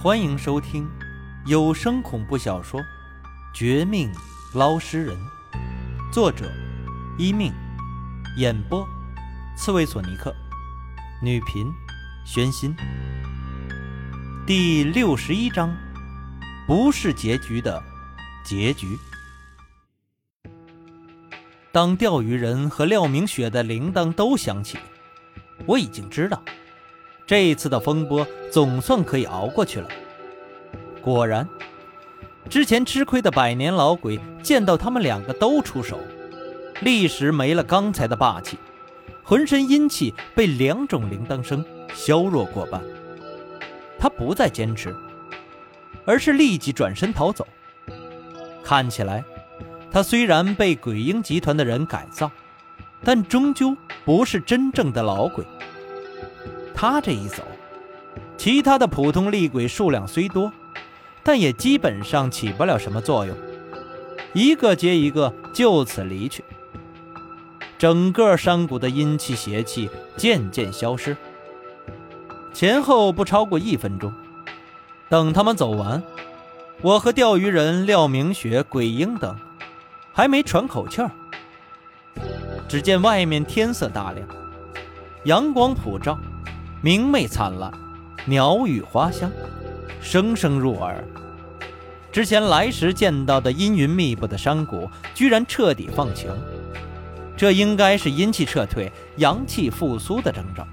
欢迎收听有声恐怖小说《绝命捞尸人》，作者：一命，演播：刺猬索尼克，女频：玄心。第六十一章，不是结局的结局。当钓鱼人和廖明雪的铃铛都响起，我已经知道。这一次的风波总算可以熬过去了。果然，之前吃亏的百年老鬼见到他们两个都出手，立时没了刚才的霸气，浑身阴气被两种铃铛声削弱过半。他不再坚持，而是立即转身逃走。看起来，他虽然被鬼婴集团的人改造，但终究不是真正的老鬼。他这一走，其他的普通厉鬼数量虽多，但也基本上起不了什么作用，一个接一个就此离去。整个山谷的阴气邪气渐渐消失，前后不超过一分钟。等他们走完，我和钓鱼人廖明雪、鬼婴等还没喘口气儿，只见外面天色大亮，阳光普照。明媚灿烂，鸟语花香，声声入耳。之前来时见到的阴云密布的山谷，居然彻底放晴，这应该是阴气撤退、阳气复苏的征兆。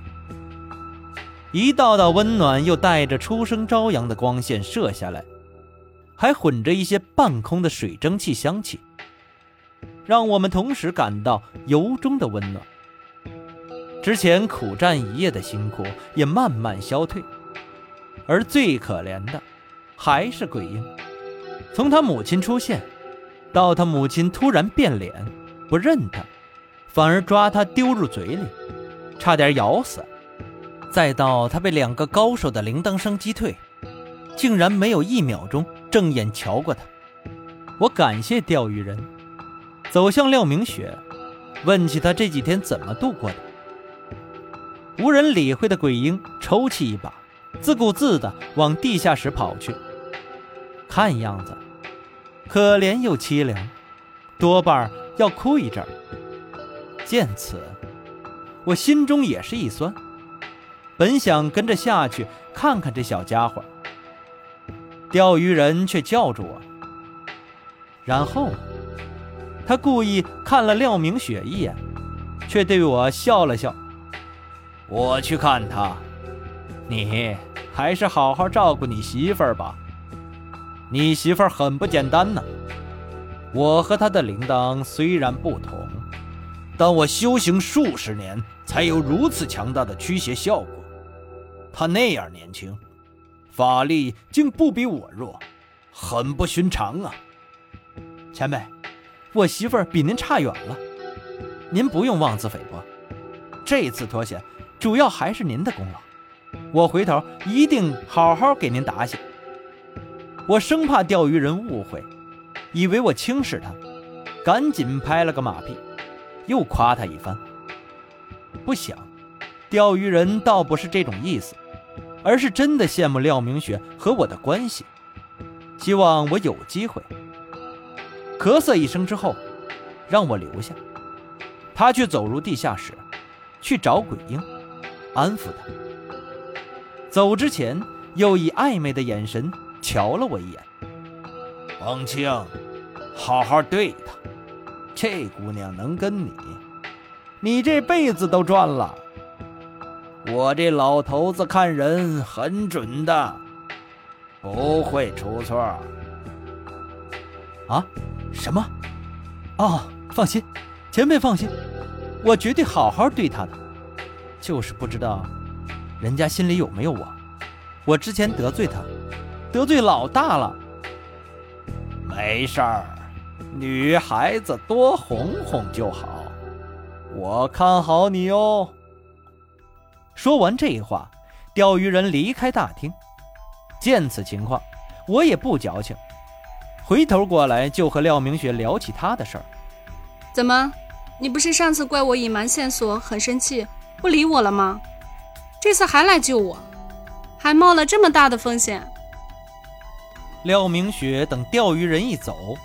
一道道温暖又带着初升朝阳的光线射下来，还混着一些半空的水蒸气香气，让我们同时感到由衷的温暖。之前苦战一夜的辛苦也慢慢消退，而最可怜的还是鬼婴。从他母亲出现，到他母亲突然变脸，不认他，反而抓他丢入嘴里，差点咬死；再到他被两个高手的铃铛声击退，竟然没有一秒钟正眼瞧过他。我感谢钓鱼人，走向廖明雪，问起他这几天怎么度过的。无人理会的鬼婴抽泣一把，自顾自地往地下室跑去。看样子，可怜又凄凉，多半要哭一阵儿。见此，我心中也是一酸，本想跟着下去看看这小家伙，钓鱼人却叫住我。然后，他故意看了廖明雪一眼，却对我笑了笑。我去看他，你还是好好照顾你媳妇儿吧。你媳妇儿很不简单呢。我和她的铃铛虽然不同，但我修行数十年才有如此强大的驱邪效果。她那样年轻，法力竟不比我弱，很不寻常啊。前辈，我媳妇儿比您差远了，您不用妄自菲薄。这次脱险。主要还是您的功劳，我回头一定好好给您答谢。我生怕钓鱼人误会，以为我轻视他，赶紧拍了个马屁，又夸他一番。不想，钓鱼人倒不是这种意思，而是真的羡慕廖明雪和我的关系，希望我有机会。咳嗽一声之后，让我留下，他却走入地下室，去找鬼婴。安抚他。走之前，又以暧昧的眼神瞧了我一眼。王清，好好对她。这姑娘能跟你，你这辈子都赚了。我这老头子看人很准的，不会出错。啊？什么？哦，放心，前辈放心，我绝对好好对她的。就是不知道，人家心里有没有我？我之前得罪他，得罪老大了。没事儿，女孩子多哄哄就好。我看好你哦。说完这话，钓鱼人离开大厅。见此情况，我也不矫情，回头过来就和廖明雪聊起他的事儿。怎么，你不是上次怪我隐瞒线索，很生气？不理我了吗？这次还来救我，还冒了这么大的风险，廖明雪等钓鱼人一走，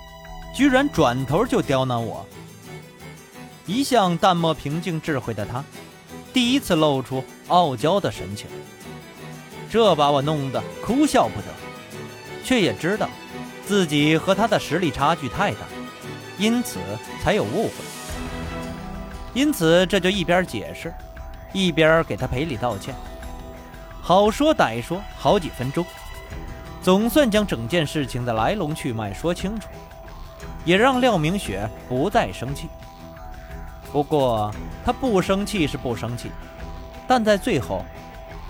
居然转头就刁难我。一向淡漠平静智慧的他，第一次露出傲娇的神情，这把我弄得哭笑不得，却也知道自己和他的实力差距太大，因此才有误会。因此这就一边解释，一边给他赔礼道歉。好说歹说好几分钟。总算将整件事情的来龙去脉说清楚，也让廖明雪不再生气。不过他不生气是不生气，但在最后，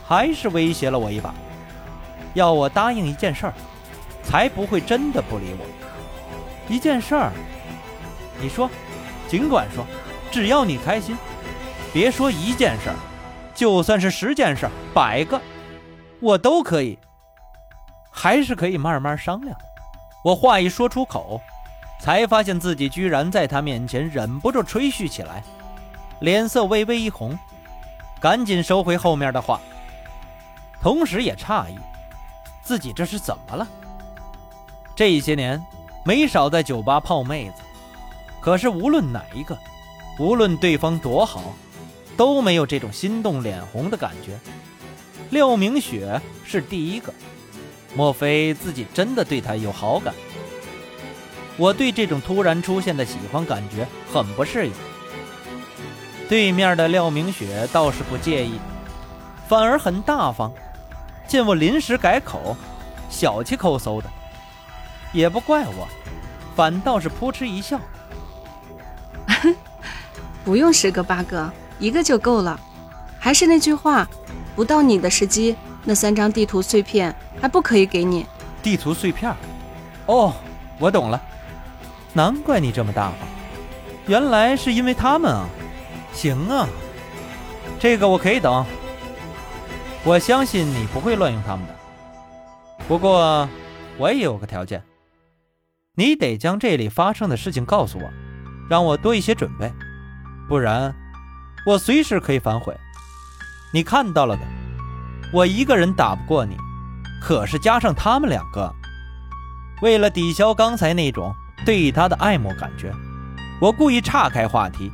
还是威胁了我一把，要我答应一件事儿，才不会真的不理我。一件事儿，你说，尽管说，只要你开心，别说一件事儿，就算是十件事儿、百个，我都可以。还是可以慢慢商量。我话一说出口，才发现自己居然在他面前忍不住吹嘘起来，脸色微微一红，赶紧收回后面的话，同时也诧异，自己这是怎么了？这些年没少在酒吧泡妹子，可是无论哪一个，无论对方多好，都没有这种心动脸红的感觉。廖明雪是第一个。莫非自己真的对他有好感？我对这种突然出现的喜欢感觉很不适应。对面的廖明雪倒是不介意，反而很大方。见我临时改口，小气抠搜的，也不怪我，反倒是扑哧一笑。不用十个八个，一个就够了。还是那句话，不到你的时机，那三张地图碎片。还不可以给你地图碎片？哦，我懂了，难怪你这么大方，原来是因为他们啊！行啊，这个我可以等。我相信你不会乱用他们的。不过，我也有个条件，你得将这里发生的事情告诉我，让我多一些准备，不然我随时可以反悔。你看到了的，我一个人打不过你。可是加上他们两个，为了抵消刚才那种对他的爱慕感觉，我故意岔开话题，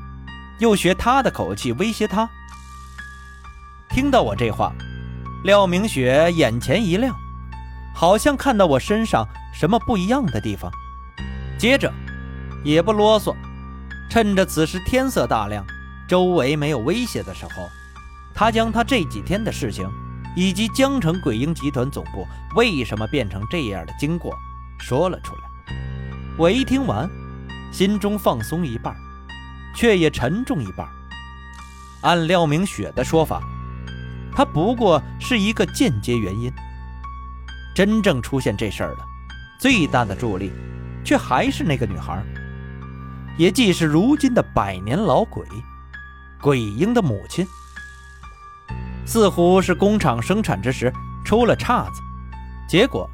又学他的口气威胁他。听到我这话，廖明雪眼前一亮，好像看到我身上什么不一样的地方。接着，也不啰嗦，趁着此时天色大亮，周围没有威胁的时候，他将他这几天的事情。以及江城鬼婴集团总部为什么变成这样的经过说了出来。我一听完，心中放松一半，却也沉重一半。按廖明雪的说法，他不过是一个间接原因。真正出现这事儿的最大的助力，却还是那个女孩，也即是如今的百年老鬼——鬼婴的母亲。似乎是工厂生产之时出了岔子，结果，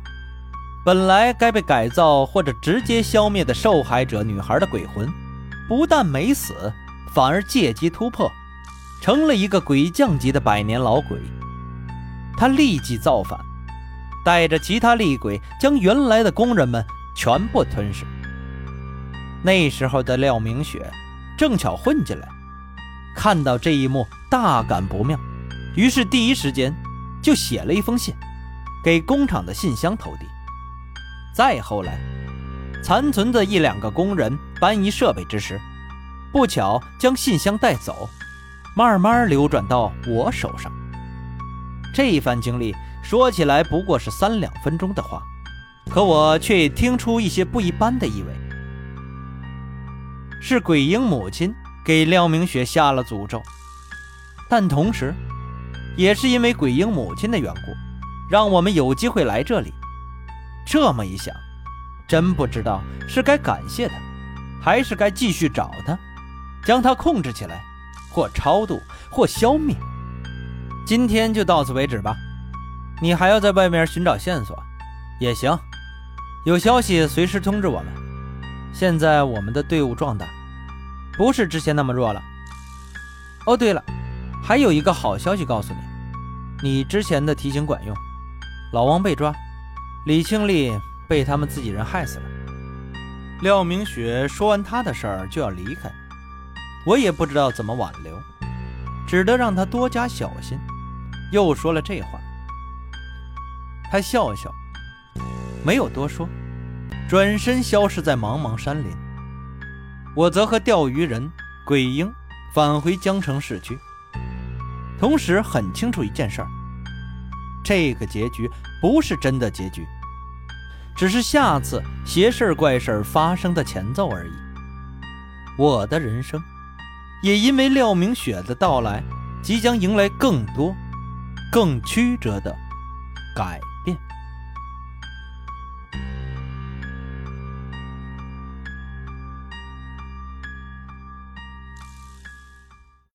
本来该被改造或者直接消灭的受害者女孩的鬼魂，不但没死，反而借机突破，成了一个鬼将级的百年老鬼。他立即造反，带着其他厉鬼将原来的工人们全部吞噬。那时候的廖明雪正巧混进来，看到这一幕，大感不妙。于是第一时间就写了一封信，给工厂的信箱投递。再后来，残存的一两个工人搬移设备之时，不巧将信箱带走，慢慢流转到我手上。这一番经历说起来不过是三两分钟的话，可我却听出一些不一般的意味。是鬼婴母亲给廖明雪下了诅咒，但同时。也是因为鬼婴母亲的缘故，让我们有机会来这里。这么一想，真不知道是该感谢他，还是该继续找他，将他控制起来，或超度，或消灭。今天就到此为止吧。你还要在外面寻找线索，也行。有消息随时通知我们。现在我们的队伍壮大，不是之前那么弱了。哦，对了。还有一个好消息告诉你，你之前的提醒管用，老王被抓，李清丽被他们自己人害死了。廖明雪说完他的事儿就要离开，我也不知道怎么挽留，只得让他多加小心。又说了这话，他笑笑，没有多说，转身消失在茫茫山林。我则和钓鱼人鬼婴返回江城市区，同时很清楚一件事儿：这个结局不是真的结局，只是下次邪事怪事发生的前奏而已。我的人生，也因为廖明雪的到来，即将迎来更多。更曲折的改